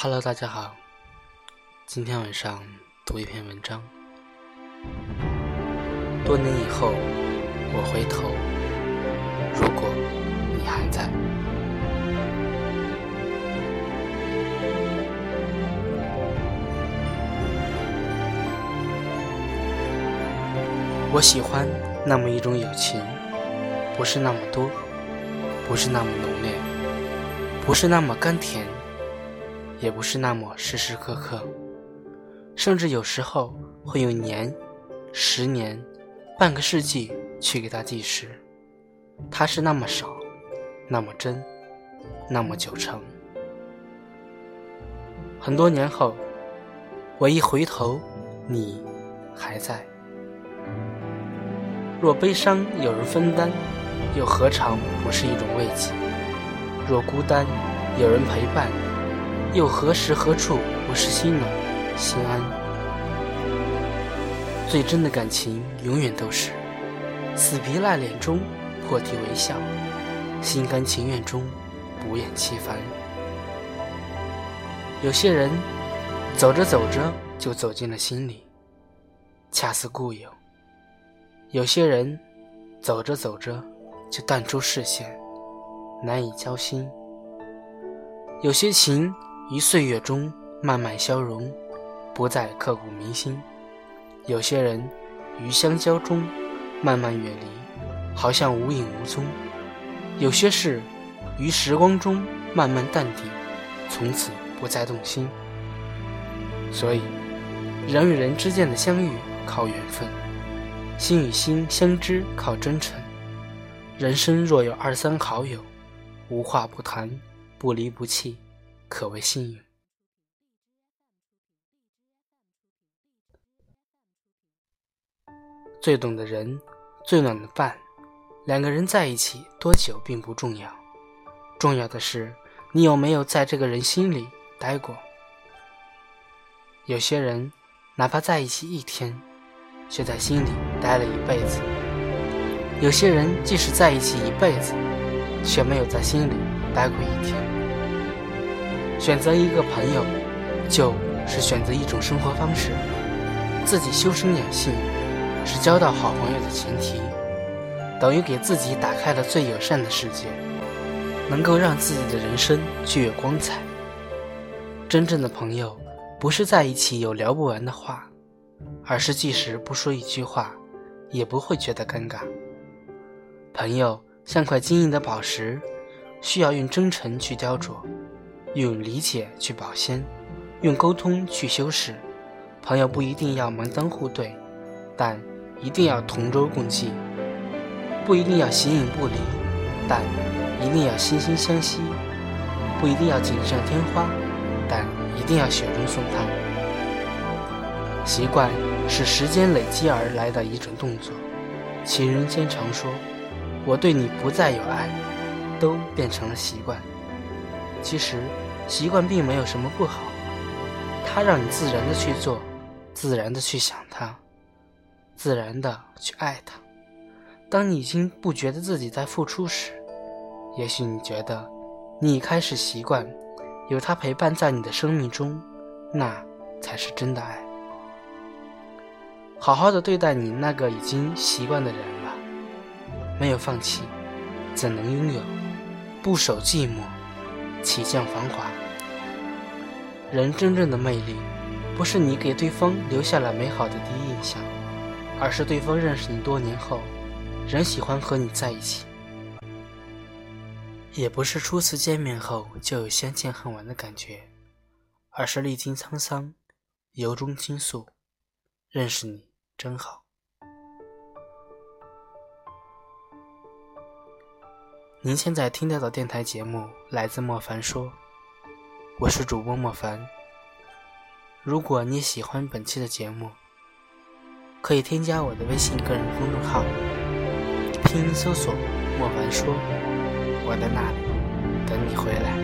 Hello，大家好。今天晚上读一篇文章。多年以后，我回头，如果你还在，我喜欢那么一种友情，不是那么多，不是那么浓烈，不是那么甘甜。也不是那么时时刻刻，甚至有时候会用年、十年、半个世纪去给他计时。他是那么少，那么真，那么久成。很多年后，我一回头，你还在。若悲伤有人分担，又何尝不是一种慰藉？若孤单有人陪伴。又何时何处不是心暖心安？最真的感情永远都是死皮赖脸中破涕为笑，心甘情愿中不厌其烦。有些人走着走着就走进了心里，恰似故友；有些人走着走着就淡出视线，难以交心。有些情。于岁月中慢慢消融，不再刻骨铭心。有些人于相交中慢慢远离，好像无影无踪。有些事于时光中慢慢淡定，从此不再动心。所以，人与人之间的相遇靠缘分，心与心相知靠真诚。人生若有二三好友，无话不谈，不离不弃。可谓幸运。最懂的人，最暖的伴，两个人在一起多久并不重要，重要的是你有没有在这个人心里待过。有些人，哪怕在一起一天，却在心里待了一辈子；有些人，即使在一起一辈子，却没有在心里待过一天。选择一个朋友，就是选择一种生活方式。自己修身养性，是交到好朋友的前提，等于给自己打开了最友善的世界，能够让自己的人生具有光彩。真正的朋友，不是在一起有聊不完的话，而是即使不说一句话，也不会觉得尴尬。朋友像块晶莹的宝石，需要用真诚去雕琢。用理解去保鲜，用沟通去修饰。朋友不一定要门当户对，但一定要同舟共济；不一定要形影不离，但一定要惺惺相惜；不一定要锦上添花，但一定要雪中送炭。习惯是时间累积而来的一种动作。情人间常说：“我对你不再有爱，都变成了习惯。”其实，习惯并没有什么不好，它让你自然的去做，自然的去想它，自然的去爱它。当你已经不觉得自己在付出时，也许你觉得你已开始习惯有他陪伴在你的生命中，那才是真的爱。好好的对待你那个已经习惯的人吧，没有放弃，怎能拥有？不守寂寞。起降繁华，人真正的魅力，不是你给对方留下了美好的第一印象，而是对方认识你多年后，仍喜欢和你在一起；也不是初次见面后就有相见恨晚的感觉，而是历经沧桑，由衷倾诉，认识你真好。您现在听到的电台节目来自莫凡说，我是主播莫凡。如果你喜欢本期的节目，可以添加我的微信个人公众号，拼音搜索“莫凡说”，我在那里等你回来。